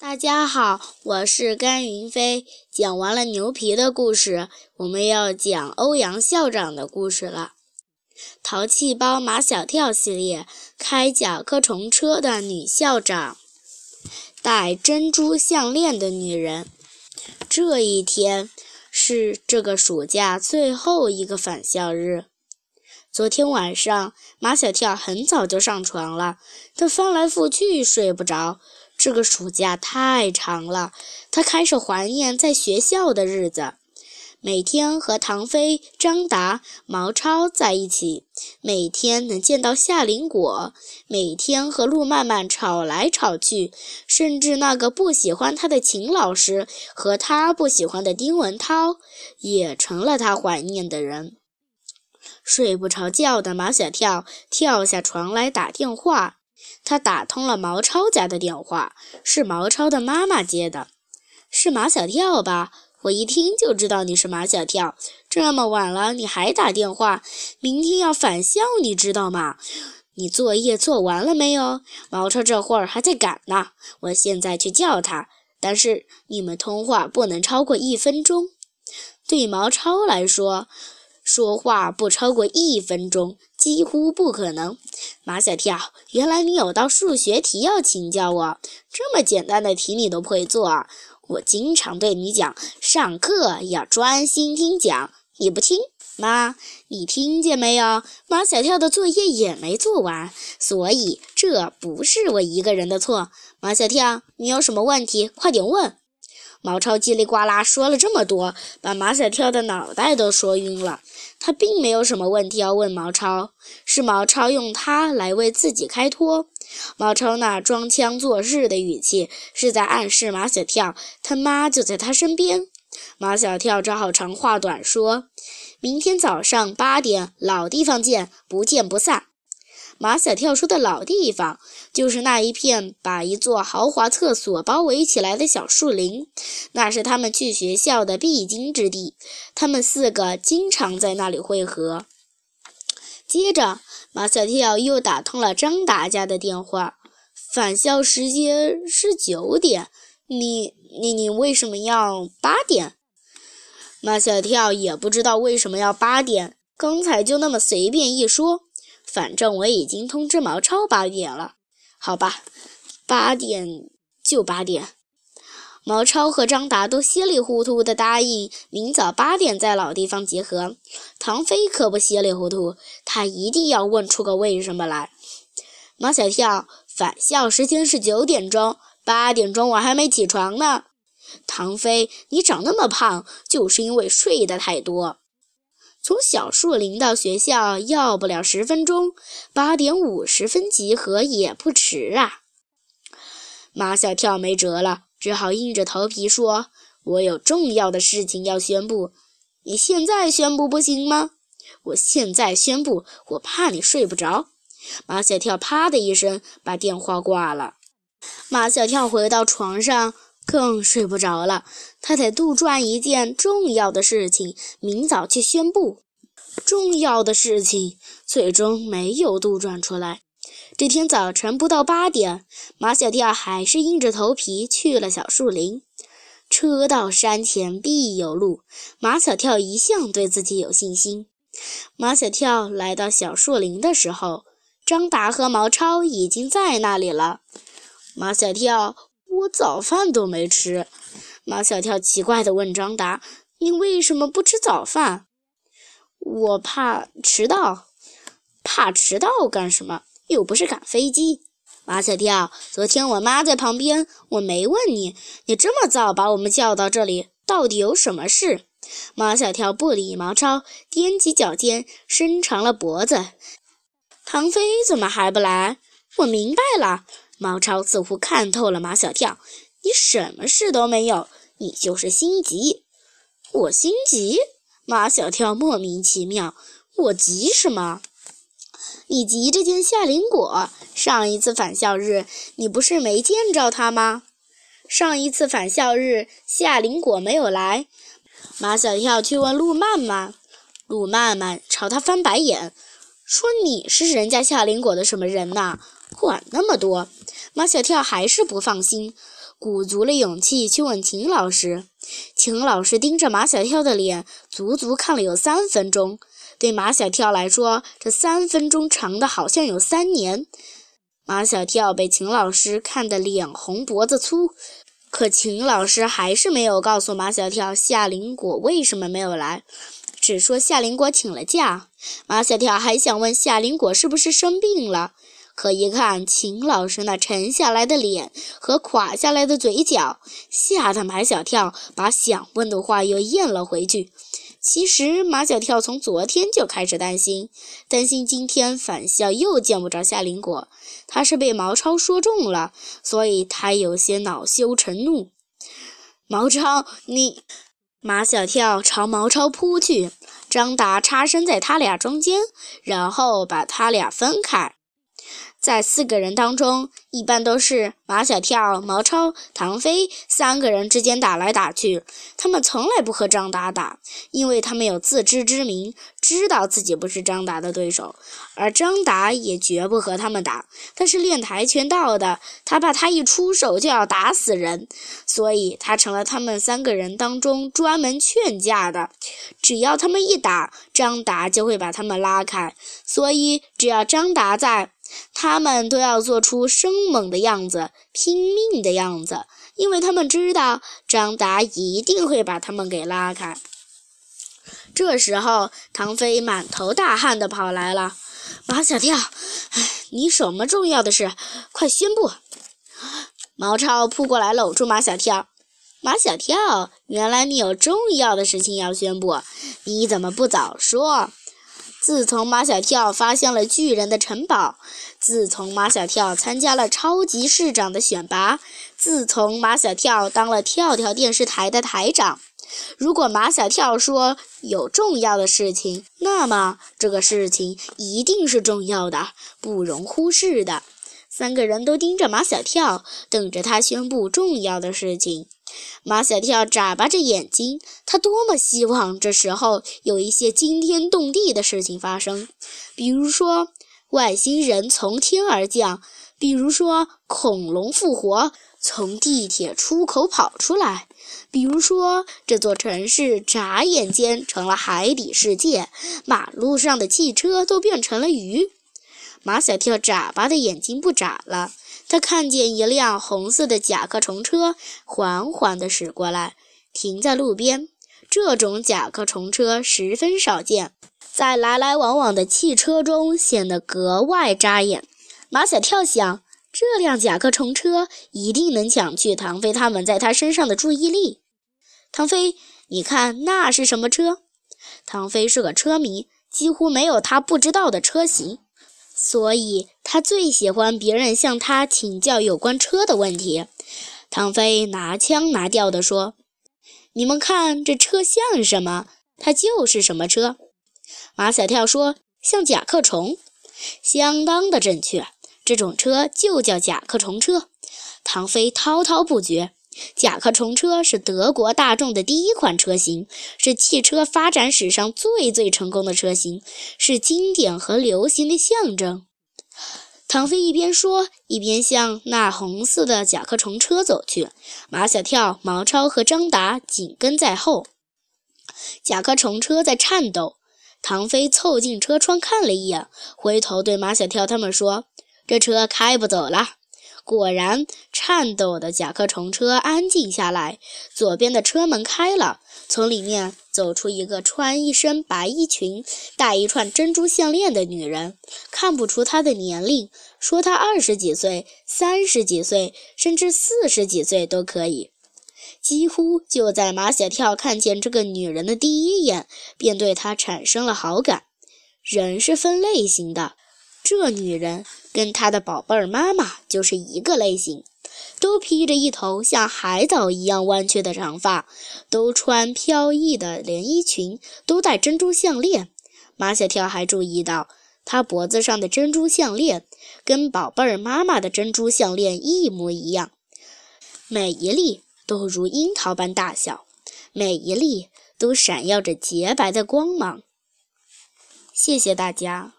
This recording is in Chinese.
大家好，我是甘云飞。讲完了牛皮的故事，我们要讲欧阳校长的故事了。淘气包马小跳系列，开甲壳虫车的女校长，戴珍珠项链的女人。这一天是这个暑假最后一个返校日。昨天晚上，马小跳很早就上床了，他翻来覆去睡不着。这个暑假太长了，他开始怀念在学校的日子，每天和唐飞、张达、毛超在一起，每天能见到夏林果，每天和陆曼曼吵来吵去，甚至那个不喜欢他的秦老师和他不喜欢的丁文涛，也成了他怀念的人。睡不着觉的马小跳跳下床来打电话。他打通了毛超家的电话，是毛超的妈妈接的。是马小跳吧？我一听就知道你是马小跳。这么晚了你还打电话？明天要返校，你知道吗？你作业做完了没有？毛超这会儿还在赶呢。我现在去叫他。但是你们通话不能超过一分钟。对毛超来说，说话不超过一分钟。几乎不可能，马小跳，原来你有道数学题要请教我，这么简单的题你都不会做。我经常对你讲，上课要专心听讲，你不听。妈，你听见没有？马小跳的作业也没做完，所以这不是我一个人的错。马小跳，你有什么问题，快点问。毛超叽里呱啦说了这么多，把马小跳的脑袋都说晕了。他并没有什么问题要问毛超，是毛超用他来为自己开脱。毛超那装腔作势的语气，是在暗示马小跳他妈就在他身边。马小跳只好长话短说：“明天早上八点，老地方见，不见不散。”马小跳说的老地方，就是那一片把一座豪华厕所包围起来的小树林，那是他们去学校的必经之地。他们四个经常在那里汇合。接着，马小跳又打通了张达家的电话，返校时间是九点，你、你、你为什么要八点？马小跳也不知道为什么要八点，刚才就那么随便一说。反正我已经通知毛超八点了，好吧，八点就八点。毛超和张达都稀里糊涂地答应明早八点在老地方集合。唐飞可不稀里糊涂，他一定要问出个为什么来。马小跳，返校时间是九点钟，八点钟我还没起床呢。唐飞，你长那么胖，就是因为睡得太多。从小树林到学校要不了十分钟，八点五十分集合也不迟啊！马小跳没辙了，只好硬着头皮说：“我有重要的事情要宣布，你现在宣布不行吗？我现在宣布，我怕你睡不着。”马小跳啪的一声把电话挂了。马小跳回到床上。更睡不着了，他得杜撰一件重要的事情，明早去宣布。重要的事情最终没有杜撰出来。这天早晨不到八点，马小跳还是硬着头皮去了小树林。车到山前必有路，马小跳一向对自己有信心。马小跳来到小树林的时候，张达和毛超已经在那里了。马小跳。我早饭都没吃，马小跳奇怪地问张达：“你为什么不吃早饭？”我怕迟到。怕迟到干什么？又不是赶飞机。马小跳，昨天我妈在旁边，我没问你，你这么早把我们叫到这里，到底有什么事？马小跳不理毛超，踮起脚尖，伸长了脖子。唐飞怎么还不来？我明白了。毛超似乎看透了马小跳，你什么事都没有，你就是心急。我心急？马小跳莫名其妙，我急什么？你急着见夏林果。上一次返校日，你不是没见着他吗？上一次返校日，夏林果没有来。马小跳去问陆曼曼，陆曼曼朝他翻白眼，说：“你是人家夏林果的什么人呐？管那么多。”马小跳还是不放心，鼓足了勇气去问秦老师。秦老师盯着马小跳的脸，足足看了有三分钟。对马小跳来说，这三分钟长的好像有三年。马小跳被秦老师看得脸红脖子粗，可秦老师还是没有告诉马小跳夏林果为什么没有来，只说夏林果请了假。马小跳还想问夏林果是不是生病了。可一看秦老师那沉下来的脸和垮下来的嘴角，吓得马小跳把想问的话又咽了回去。其实马小跳从昨天就开始担心，担心今天返校又见不着夏林果。他是被毛超说中了，所以他有些恼羞成怒。毛超，你……马小跳朝毛超扑去，张达插身在他俩中间，然后把他俩分开。在四个人当中，一般都是马小跳、毛超、唐飞三个人之间打来打去。他们从来不和张达打，因为他们有自知之明，知道自己不是张达的对手。而张达也绝不和他们打，他是练跆拳道的，他怕他一出手就要打死人，所以他成了他们三个人当中专门劝架的。只要他们一打，张达就会把他们拉开。所以只要张达在。他们都要做出生猛的样子，拼命的样子，因为他们知道张达一定会把他们给拉开。这时候，唐飞满头大汗地跑来了。马小跳，你什么重要的事？快宣布！毛超扑过来搂住马小跳。马小跳，原来你有重要的事情要宣布，你怎么不早说？自从马小跳发现了巨人的城堡，自从马小跳参加了超级市长的选拔，自从马小跳当了跳跳电视台的台长，如果马小跳说有重要的事情，那么这个事情一定是重要的，不容忽视的。三个人都盯着马小跳，等着他宣布重要的事情。马小跳眨巴着眼睛，他多么希望这时候有一些惊天动地的事情发生，比如说外星人从天而降，比如说恐龙复活，从地铁出口跑出来，比如说这座城市眨眼间成了海底世界，马路上的汽车都变成了鱼。马小跳眨巴的眼睛不眨了。他看见一辆红色的甲壳虫车缓缓地驶过来，停在路边。这种甲壳虫车十分少见，在来来往往的汽车中显得格外扎眼。马小跳想，这辆甲壳虫车一定能抢去唐飞他们在他身上的注意力。唐飞，你看那是什么车？唐飞是个车迷，几乎没有他不知道的车型。所以他最喜欢别人向他请教有关车的问题。唐飞拿腔拿调地说：“你们看这车像什么？它就是什么车。”马小跳说：“像甲壳虫。”相当的正确，这种车就叫甲壳虫车。唐飞滔滔不绝：“甲壳虫车是德国大众的第一款车型，是汽车发展史上最最成功的车型，是经典和流行的象征。”唐飞一边说，一边向那红色的甲壳虫车走去。马小跳、毛超和张达紧跟在后。甲壳虫车在颤抖。唐飞凑近车窗看了一眼，回头对马小跳他们说：“这车开不走了。”果然，颤抖的甲壳虫车安静下来。左边的车门开了，从里面走出一个穿一身白衣裙、戴一串珍珠项链的女人，看不出她的年龄，说她二十几岁、三十几岁，甚至四十几岁都可以。几乎就在马小跳看见这个女人的第一眼，便对她产生了好感。人是分类型的。这女人跟她的宝贝儿妈妈就是一个类型，都披着一头像海藻一样弯曲的长发，都穿飘逸的连衣裙，都戴珍珠项链。马小跳还注意到，她脖子上的珍珠项链跟宝贝儿妈妈的珍珠项链一模一样，每一粒都如樱桃般大小，每一粒都闪耀着洁白的光芒。谢谢大家。